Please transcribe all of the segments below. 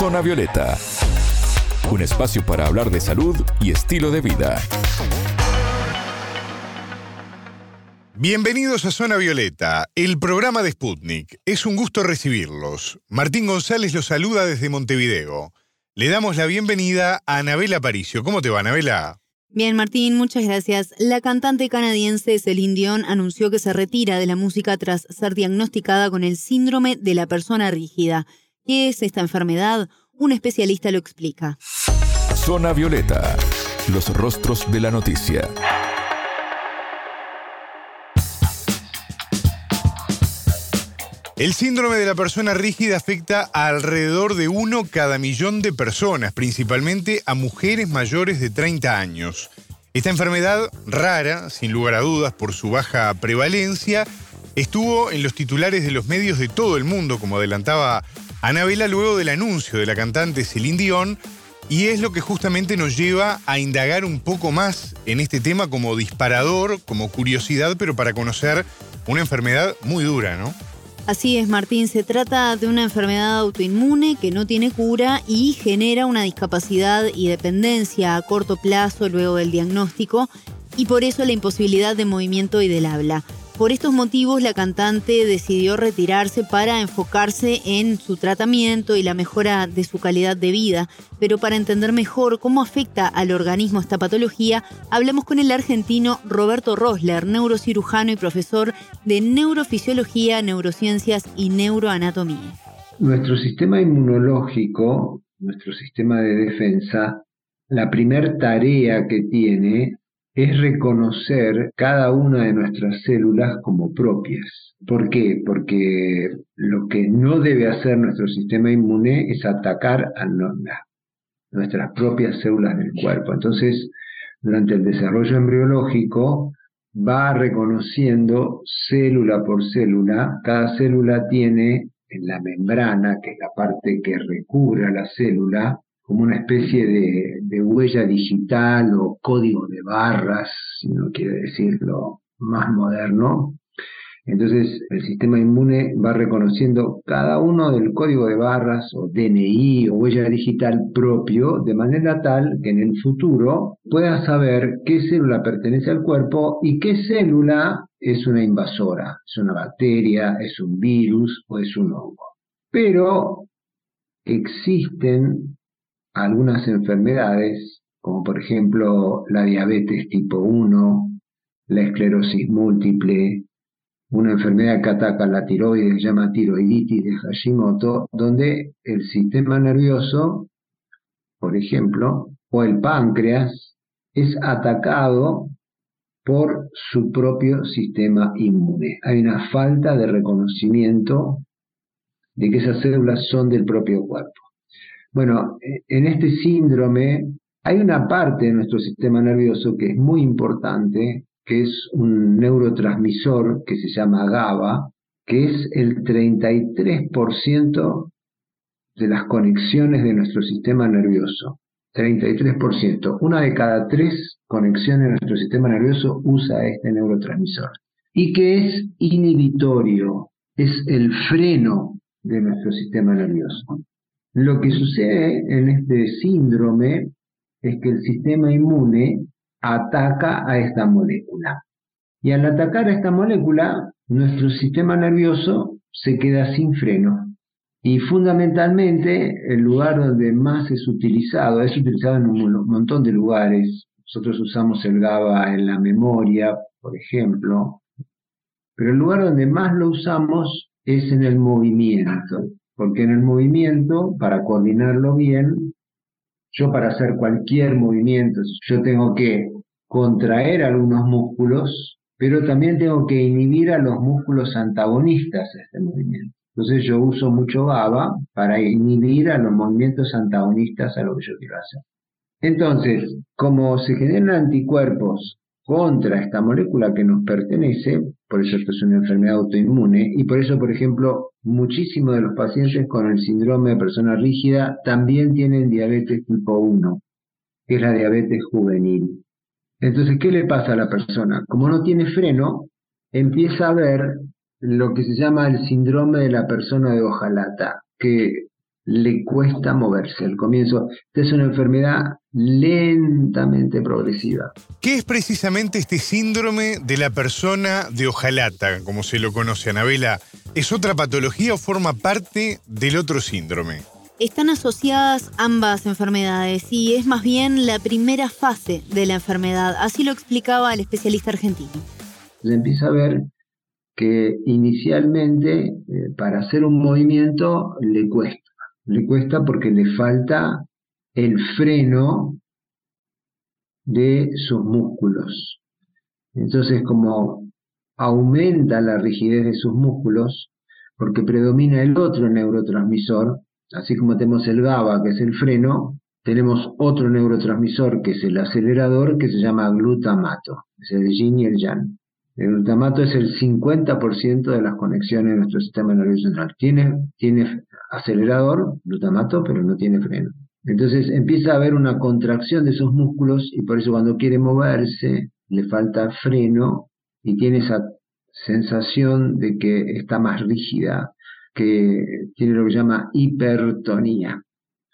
Zona Violeta, un espacio para hablar de salud y estilo de vida. Bienvenidos a Zona Violeta, el programa de Sputnik. Es un gusto recibirlos. Martín González los saluda desde Montevideo. Le damos la bienvenida a Anabela Aparicio. ¿Cómo te va, Anabela? Bien, Martín, muchas gracias. La cantante canadiense Celine Dion anunció que se retira de la música tras ser diagnosticada con el síndrome de la persona rígida. ¿Qué es esta enfermedad? Un especialista lo explica. Zona Violeta, los rostros de la noticia. El síndrome de la persona rígida afecta a alrededor de uno cada millón de personas, principalmente a mujeres mayores de 30 años. Esta enfermedad, rara, sin lugar a dudas por su baja prevalencia, estuvo en los titulares de los medios de todo el mundo, como adelantaba Anabela luego del anuncio de la cantante Celine Dion, y es lo que justamente nos lleva a indagar un poco más en este tema como disparador, como curiosidad, pero para conocer una enfermedad muy dura, ¿no? Así es, Martín, se trata de una enfermedad autoinmune que no tiene cura y genera una discapacidad y dependencia a corto plazo luego del diagnóstico y por eso la imposibilidad de movimiento y del habla. Por estos motivos, la cantante decidió retirarse para enfocarse en su tratamiento y la mejora de su calidad de vida. Pero para entender mejor cómo afecta al organismo esta patología, hablamos con el argentino Roberto Rosler, neurocirujano y profesor de neurofisiología, neurociencias y neuroanatomía. Nuestro sistema inmunológico, nuestro sistema de defensa, la primer tarea que tiene es reconocer cada una de nuestras células como propias. ¿Por qué? Porque lo que no debe hacer nuestro sistema inmune es atacar a nuestras propias células del cuerpo. Entonces, durante el desarrollo embriológico, va reconociendo célula por célula. Cada célula tiene en la membrana, que es la parte que recubre a la célula, como una especie de, huella digital o código de barras, si no quiere decirlo más moderno. Entonces el sistema inmune va reconociendo cada uno del código de barras o DNI o huella digital propio de manera tal que en el futuro pueda saber qué célula pertenece al cuerpo y qué célula es una invasora, es una bacteria, es un virus o es un hongo. Pero existen algunas enfermedades, como por ejemplo la diabetes tipo 1, la esclerosis múltiple, una enfermedad que ataca la tiroides, se llama tiroiditis de Hashimoto, donde el sistema nervioso, por ejemplo, o el páncreas, es atacado por su propio sistema inmune. Hay una falta de reconocimiento de que esas células son del propio cuerpo. Bueno, e, en este síndrome hay una parte de nuestro sistema nervioso que es muy importante, que es un neurotransmisor que se llama GABA, que es el 33% de las conexiones de nuestro sistema nervioso. 33%. Una de cada tres conexiones de nuestro sistema nervioso usa este neurotransmisor. Y que es inhibitorio, es el freno de nuestro sistema nervioso. Lo que sucede en este síndrome es que el sistema inmune ataca a esta molécula. Y al atacar a esta molécula, nuestro sistema nervioso se queda sin freno. Y fundamentalmente el lugar donde más es utilizado, es utilizado en un montón de lugares. Nosotros usamos el GABA en la memoria, por ejemplo. Pero el lugar donde más lo usamos es en el movimiento porque en el movimiento, para coordinarlo bien, yo para hacer cualquier movimiento, yo tengo que contraer algunos músculos, pero también tengo que inhibir a los músculos antagonistas a este movimiento. Entonces yo uso mucho GABA para inhibir a los movimientos antagonistas a lo que yo quiero hacer. Entonces, como se generan anticuerpos contra esta molécula que nos pertenece, por eso esto es una enfermedad autoinmune, y por eso, por ejemplo, muchísimos de los pacientes con el síndrome de persona rígida también tienen diabetes tipo 1, que es la diabetes juvenil. Entonces, ¿qué le pasa a la persona? Como no tiene freno, empieza a ver lo que se llama el síndrome de la persona de hojalata, que le cuesta moverse. Al comienzo, esta es una enfermedad lentamente progresiva. ¿Qué es precisamente este síndrome de la persona de hojalata, como se lo conoce, Anabela? ¿Es otra patología o forma parte del otro síndrome? Están asociadas ambas enfermedades y es más bien la primera fase de la enfermedad, así lo explicaba el especialista argentino. Se empieza a ver que inicialmente eh, para hacer un movimiento le cuesta le cuesta porque le falta el freno de sus músculos. Entonces, como aumenta la rigidez de sus músculos, porque predomina el otro neurotransmisor, así como tenemos el GABA, que es el freno, tenemos otro neurotransmisor, que es el acelerador, que se llama glutamato, es el yin y el yang. El glutamato es el 50% de las conexiones de nuestro sistema nervioso central. Tiene, tiene acelerador, glutamato, pero no tiene freno. Entonces empieza a haber una contracción de esos músculos y por eso cuando quiere moverse le falta freno y tiene esa sensación de que está más rígida, que tiene lo que se llama hipertonía.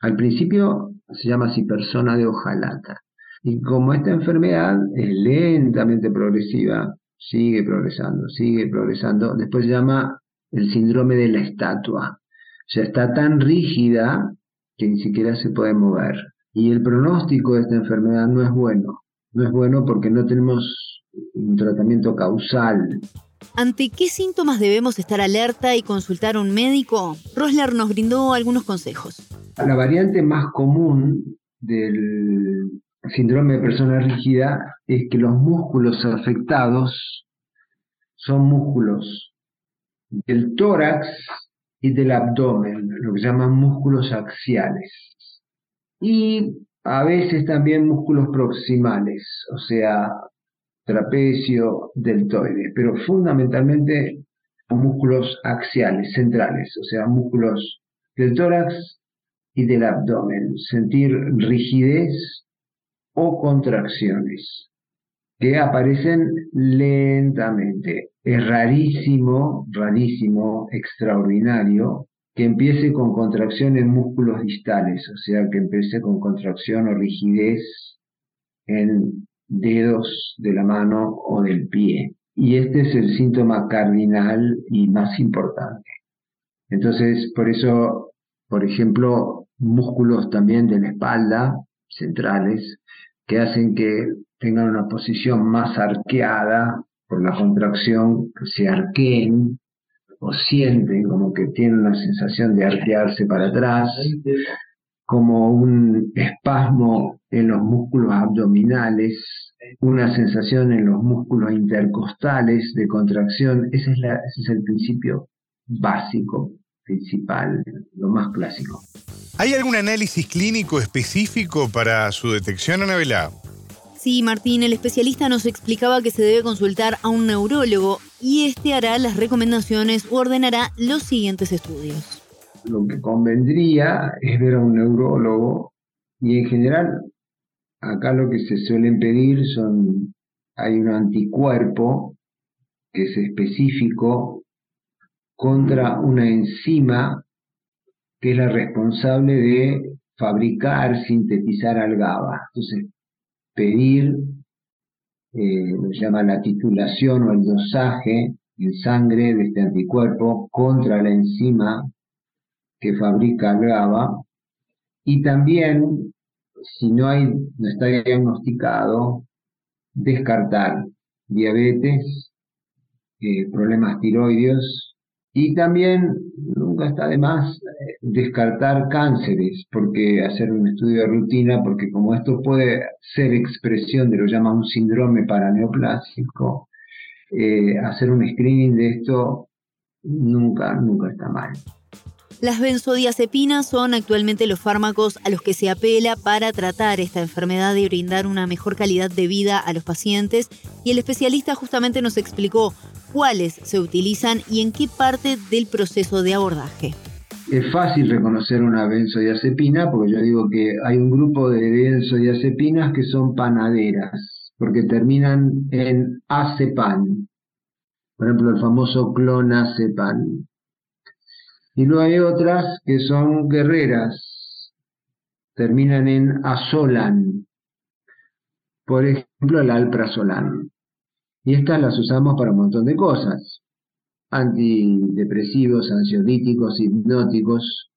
Al principio se llama así persona de hojalata. Y como esta enfermedad es lentamente progresiva, sigue progresando, sigue progresando, después se llama el síndrome de la estatua. O sea, está tan rígida que ni siquiera se puede mover. Y el pronóstico de esta enfermedad no es bueno. No es bueno porque no tenemos un tratamiento causal. ¿Ante qué síntomas debemos estar alerta y consultar a un médico? Rosler nos brindó algunos consejos. La variante más común del síndrome de persona rígida es que los músculos afectados son músculos del tórax y del abdomen, lo que llaman músculos axiales. Y a veces también músculos proximales, o sea, trapecio, deltoides, pero fundamentalmente músculos axiales, centrales, o sea, músculos del tórax y del abdomen. Sentir rigidez o contracciones que aparecen lentamente. Es rarísimo, rarísimo, extraordinario que empiece con contracción en músculos distales, o sea, que empiece con contracción o rigidez en dedos de la mano o del pie. Y este es el síntoma cardinal y más importante. Entonces, por eso, por ejemplo, músculos también de la espalda centrales que hacen que tengan una posición más arqueada por la contracción, que se arqueen o sienten como que tienen una sensación de arquearse para atrás, como un espasmo en los músculos abdominales, una sensación en los músculos intercostales de contracción. Ese es, la, ese es el principio básico, principal, lo más clásico. ¿Hay algún análisis clínico específico para su detección, Anabela? Sí, Martín, el especialista nos explicaba que se debe consultar a un neurólogo y este hará las recomendaciones o ordenará los siguientes estudios. Lo que convendría es ver a un neurólogo y en general acá lo que se suelen pedir son, hay un anticuerpo que es específico contra una enzima que es la responsable de fabricar, sintetizar al GABA. Entonces, pedir, eh, lo llama la titulación o el dosaje en sangre de este anticuerpo contra la enzima que fabrica el GABA. Y también, si no, hay, no está diagnosticado, descartar diabetes, eh, problemas tiroideos y también nunca está de más descartar cánceres, porque hacer un estudio de rutina, porque como esto puede ser expresión de lo que llama un síndrome paraneoplásico, eh, hacer un screening de esto nunca, nunca está mal. Las benzodiazepinas son actualmente los fármacos a los que se apela para tratar esta enfermedad y brindar una mejor calidad de vida a los pacientes. Y el especialista justamente nos explicó cuáles se utilizan y en qué parte del proceso de abordaje. Es fácil reconocer una benzodiazepina porque yo digo que hay un grupo de benzodiazepinas que son panaderas, porque terminan en azepan. Por ejemplo, el famoso clonazepam. Y luego hay otras que son guerreras, terminan en asolan, por ejemplo el alprazolam. Y estas las usamos para un montón de cosas, antidepresivos, ansiolíticos, hipnóticos.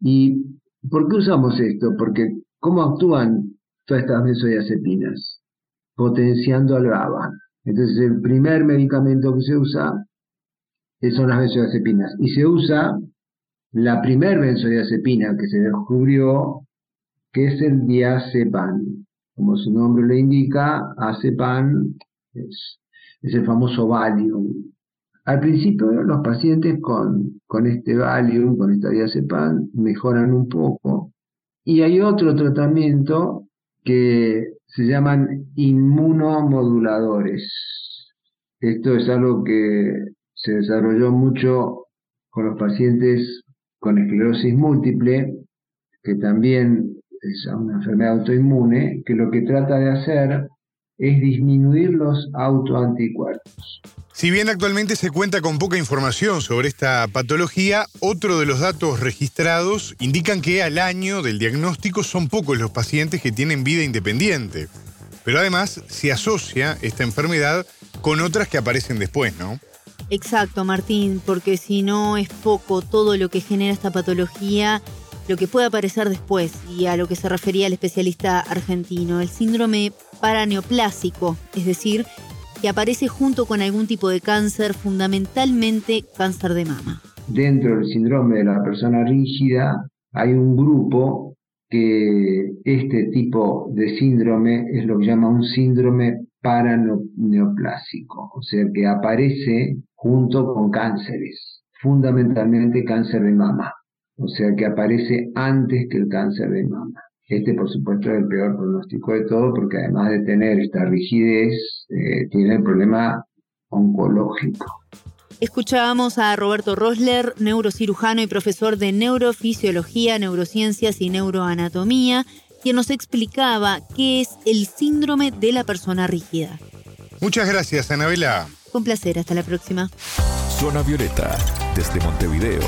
¿Y por qué usamos esto? Porque ¿cómo actúan todas estas benzodiazepinas? Potenciando al GABA. Entonces el primer medicamento que se usa son las benzodiazepinas. Y se usa la primer benzodiazepina que se descubrió, que es el diazepam. Como su nombre lo indica, azepam es, el famoso Valium. Al principio los pacientes con, con este Valium, con esta diazepam, mejoran un poco. Y hay otro tratamiento que se llaman inmunomoduladores. Esto es algo que se desarrolló mucho con los pacientes con esclerosis múltiple, que también es una enfermedad autoinmune, que lo que trata de hacer es disminuir los autoanticuerpos. Si bien actualmente se cuenta con poca información sobre esta patología, otro de los datos registrados indican que al año del diagnóstico son pocos los pacientes que tienen vida independiente. Pero además se asocia esta enfermedad con otras que aparecen después, ¿no? Exacto, Martín, porque si no es poco todo lo que genera esta patología, lo que puede aparecer después, y a lo que se refería el especialista argentino, el síndrome paraneoplásico, es decir, que aparece junto con algún tipo de cáncer, fundamentalmente cáncer de mama. Dentro del síndrome de la persona rígida hay un grupo que este tipo de síndrome es lo que llama un síndrome paraneoplásico, o sea que aparece junto con cánceres, fundamentalmente cáncer de mama, o sea que aparece antes que el cáncer de mama. Este, por supuesto, es el peor pronóstico de todo, porque además de tener esta rigidez, eh, tiene el problema oncológico. Escuchábamos a Roberto Rosler, neurocirujano y profesor de neurofisiología, neurociencias y neuroanatomía, quien nos explicaba qué es el síndrome de la persona rígida. Muchas gracias, Anabela. Con placer, hasta la próxima. Zona Violeta, desde Montevideo,